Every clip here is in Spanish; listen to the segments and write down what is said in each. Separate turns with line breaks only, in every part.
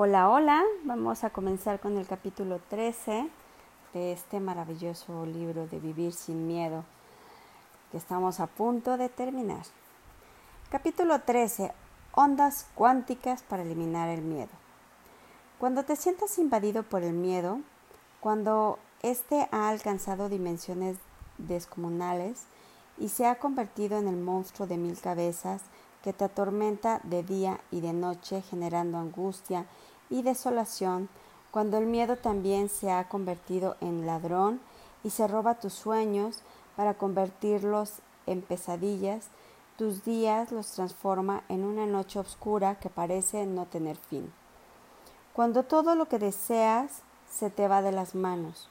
Hola, hola, vamos a comenzar con el capítulo 13 de este maravilloso libro de Vivir sin Miedo que estamos a punto de terminar. Capítulo 13. Ondas cuánticas para eliminar el miedo. Cuando te sientas invadido por el miedo, cuando éste ha alcanzado dimensiones descomunales y se ha convertido en el monstruo de mil cabezas que te atormenta de día y de noche generando angustia y desolación, cuando el miedo también se ha convertido en ladrón y se roba tus sueños para convertirlos en pesadillas, tus días los transforma en una noche oscura que parece no tener fin. Cuando todo lo que deseas se te va de las manos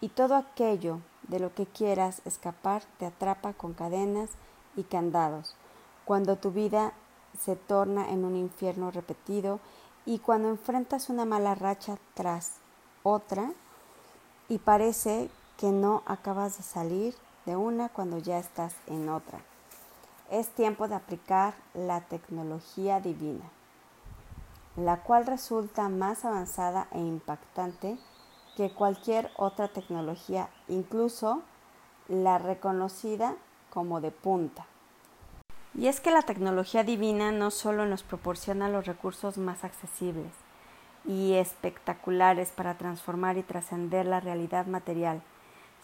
y todo aquello de lo que quieras escapar te atrapa con cadenas y candados, cuando tu vida se torna en un infierno repetido y cuando enfrentas una mala racha tras otra y parece que no acabas de salir de una cuando ya estás en otra. Es tiempo de aplicar la tecnología divina, la cual resulta más avanzada e impactante que cualquier otra tecnología, incluso la reconocida como de punta. Y es que la tecnología divina no solo nos proporciona los recursos más accesibles y espectaculares para transformar y trascender la realidad material,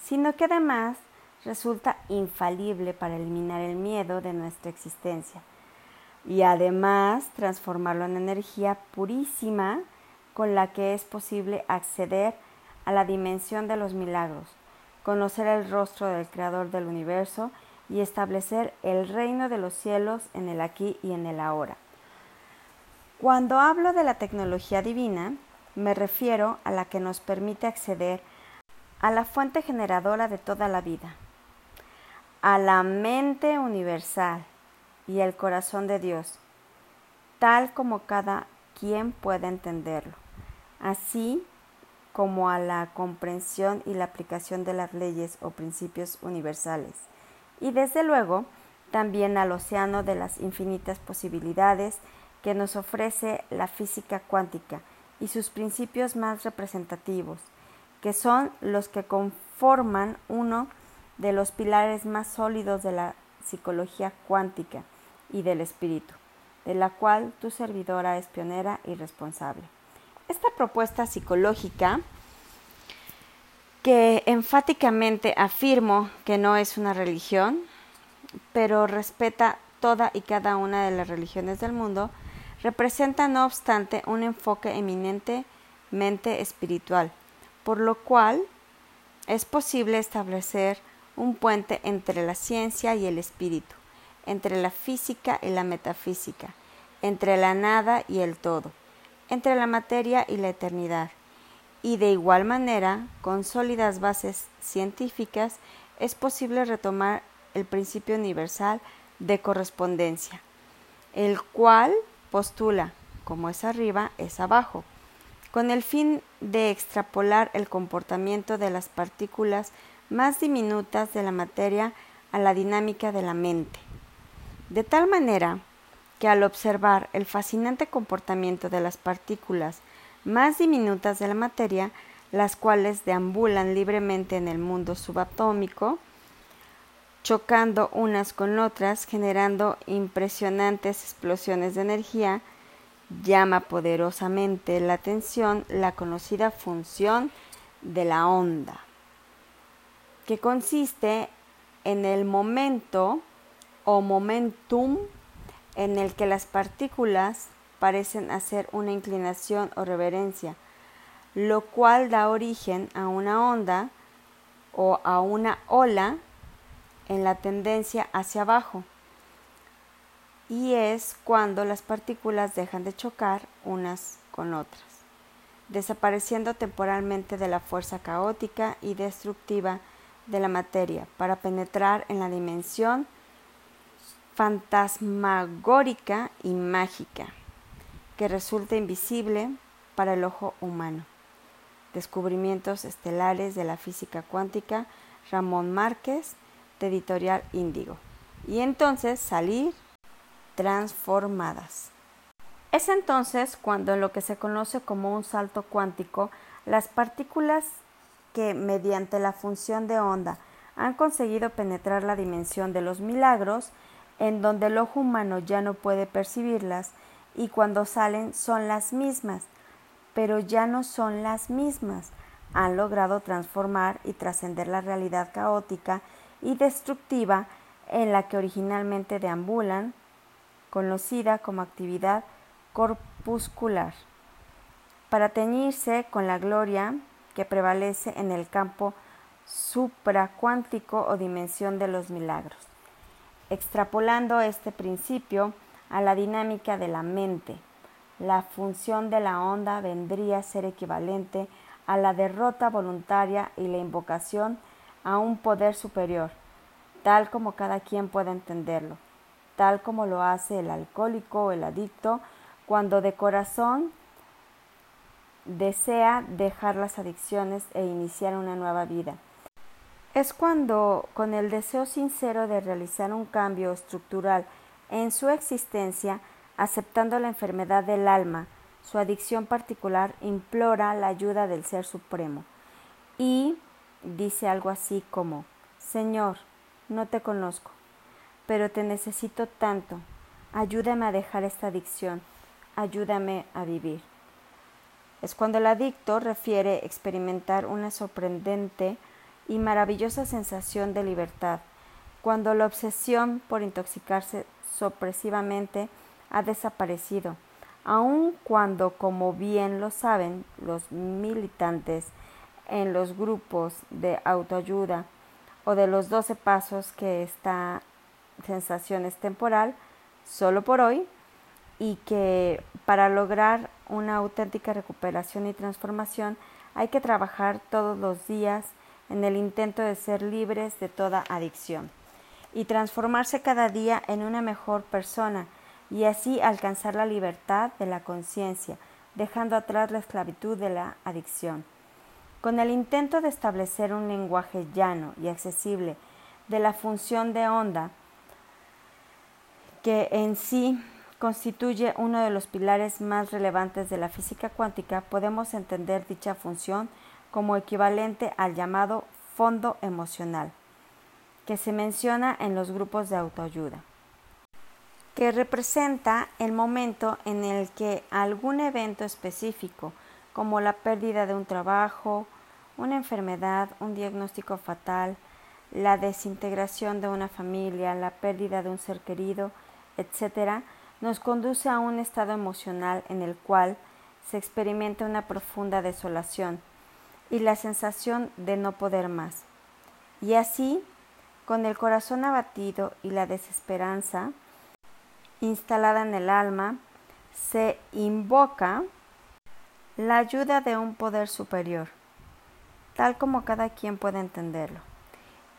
sino que además resulta infalible para eliminar el miedo de nuestra existencia y además transformarlo en energía purísima con la que es posible acceder a la dimensión de los milagros, conocer el rostro del Creador del universo y establecer el reino de los cielos en el aquí y en el ahora. Cuando hablo de la tecnología divina, me refiero a la que nos permite acceder a la fuente generadora de toda la vida, a la mente universal y el corazón de Dios, tal como cada quien puede entenderlo, así como a la comprensión y la aplicación de las leyes o principios universales y desde luego también al océano de las infinitas posibilidades que nos ofrece la física cuántica y sus principios más representativos, que son los que conforman uno de los pilares más sólidos de la psicología cuántica y del espíritu, de la cual tu servidora es pionera y responsable. Esta propuesta psicológica que enfáticamente afirmo que no es una religión, pero respeta toda y cada una de las religiones del mundo, representa no obstante un enfoque eminentemente espiritual, por lo cual es posible establecer un puente entre la ciencia y el espíritu, entre la física y la metafísica, entre la nada y el todo, entre la materia y la eternidad, y de igual manera, con sólidas bases científicas, es posible retomar el principio universal de correspondencia, el cual postula, como es arriba, es abajo, con el fin de extrapolar el comportamiento de las partículas más diminutas de la materia a la dinámica de la mente. De tal manera que al observar el fascinante comportamiento de las partículas más diminutas de la materia, las cuales deambulan libremente en el mundo subatómico, chocando unas con otras, generando impresionantes explosiones de energía, llama poderosamente la atención la conocida función de la onda, que consiste en el momento o momentum en el que las partículas parecen hacer una inclinación o reverencia, lo cual da origen a una onda o a una ola en la tendencia hacia abajo. Y es cuando las partículas dejan de chocar unas con otras, desapareciendo temporalmente de la fuerza caótica y destructiva de la materia para penetrar en la dimensión fantasmagórica y mágica que resulta invisible para el ojo humano. Descubrimientos estelares de la física cuántica, Ramón Márquez, de Editorial Índigo. Y entonces salir transformadas. Es entonces cuando en lo que se conoce como un salto cuántico, las partículas que mediante la función de onda han conseguido penetrar la dimensión de los milagros, en donde el ojo humano ya no puede percibirlas, y cuando salen son las mismas, pero ya no son las mismas. Han logrado transformar y trascender la realidad caótica y destructiva en la que originalmente deambulan, conocida como actividad corpuscular, para teñirse con la gloria que prevalece en el campo supracuántico o dimensión de los milagros. Extrapolando este principio a la dinámica de la mente, la función de la onda vendría a ser equivalente a la derrota voluntaria y la invocación a un poder superior, tal como cada quien pueda entenderlo, tal como lo hace el alcohólico o el adicto cuando de corazón desea dejar las adicciones e iniciar una nueva vida. Es cuando, con el deseo sincero de realizar un cambio estructural en su existencia, aceptando la enfermedad del alma, su adicción particular, implora la ayuda del Ser Supremo. Y dice algo así como, Señor, no te conozco, pero te necesito tanto, ayúdame a dejar esta adicción, ayúdame a vivir. Es cuando el adicto refiere experimentar una sorprendente y maravillosa sensación de libertad, cuando la obsesión por intoxicarse sorpresivamente ha desaparecido, aun cuando, como bien lo saben los militantes en los grupos de autoayuda o de los doce pasos que esta sensación es temporal, solo por hoy, y que para lograr una auténtica recuperación y transformación hay que trabajar todos los días en el intento de ser libres de toda adicción y transformarse cada día en una mejor persona y así alcanzar la libertad de la conciencia, dejando atrás la esclavitud de la adicción. Con el intento de establecer un lenguaje llano y accesible de la función de onda, que en sí constituye uno de los pilares más relevantes de la física cuántica, podemos entender dicha función como equivalente al llamado fondo emocional, que se menciona en los grupos de autoayuda, que representa el momento en el que algún evento específico, como la pérdida de un trabajo, una enfermedad, un diagnóstico fatal, la desintegración de una familia, la pérdida de un ser querido, etc., nos conduce a un estado emocional en el cual se experimenta una profunda desolación, y la sensación de no poder más. Y así, con el corazón abatido y la desesperanza instalada en el alma, se invoca la ayuda de un poder superior, tal como cada quien puede entenderlo.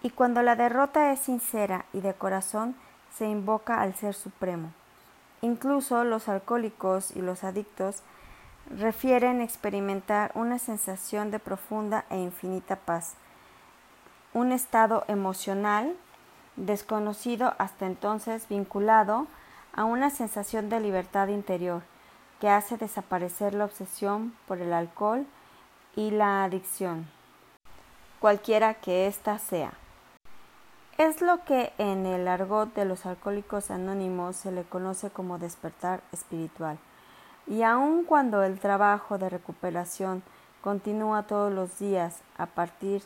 Y cuando la derrota es sincera y de corazón, se invoca al Ser Supremo. Incluso los alcohólicos y los adictos refieren experimentar una sensación de profunda e infinita paz, un estado emocional desconocido hasta entonces vinculado a una sensación de libertad interior que hace desaparecer la obsesión por el alcohol y la adicción, cualquiera que ésta sea. Es lo que en el argot de los alcohólicos anónimos se le conoce como despertar espiritual. Y aun cuando el trabajo de recuperación continúa todos los días a partir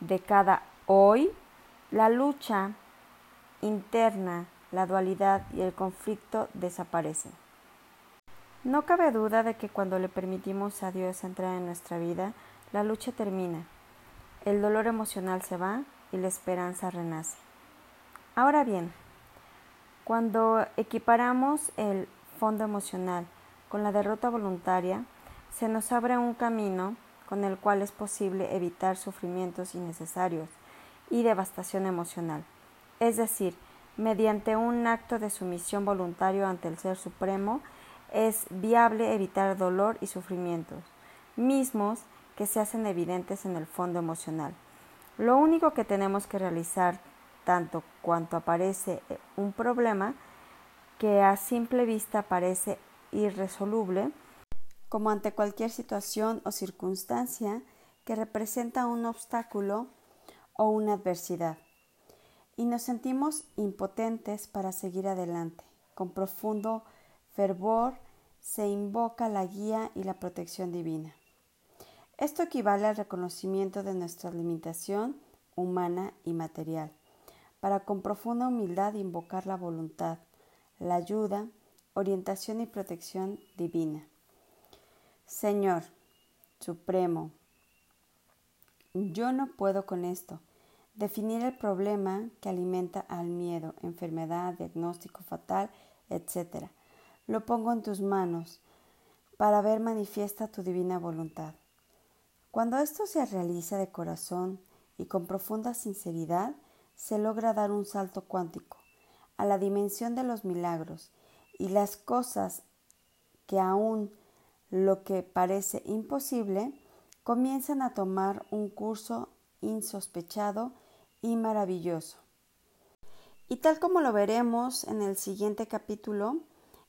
de cada hoy, la lucha interna, la dualidad y el conflicto desaparecen. No cabe duda de que cuando le permitimos a Dios entrar en nuestra vida, la lucha termina, el dolor emocional se va y la esperanza renace. Ahora bien, cuando equiparamos el fondo emocional con la derrota voluntaria, se nos abre un camino con el cual es posible evitar sufrimientos innecesarios y devastación emocional. Es decir, mediante un acto de sumisión voluntario ante el Ser Supremo, es viable evitar dolor y sufrimientos, mismos que se hacen evidentes en el fondo emocional. Lo único que tenemos que realizar, tanto cuanto aparece un problema, que a simple vista parece irresoluble, como ante cualquier situación o circunstancia que representa un obstáculo o una adversidad. Y nos sentimos impotentes para seguir adelante. Con profundo fervor se invoca la guía y la protección divina. Esto equivale al reconocimiento de nuestra limitación humana y material, para con profunda humildad invocar la voluntad, la ayuda, orientación y protección divina. Señor, Supremo, yo no puedo con esto. Definir el problema que alimenta al miedo, enfermedad, diagnóstico fatal, etc. Lo pongo en tus manos para ver manifiesta tu divina voluntad. Cuando esto se realiza de corazón y con profunda sinceridad, se logra dar un salto cuántico a la dimensión de los milagros y las cosas que aún lo que parece imposible comienzan a tomar un curso insospechado y maravilloso. Y tal como lo veremos en el siguiente capítulo,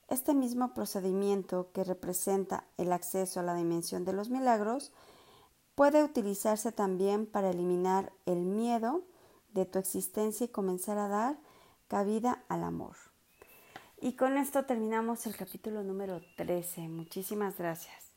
este mismo procedimiento que representa el acceso a la dimensión de los milagros puede utilizarse también para eliminar el miedo de tu existencia y comenzar a dar cabida al amor. Y con esto terminamos el capítulo número 13. Muchísimas gracias.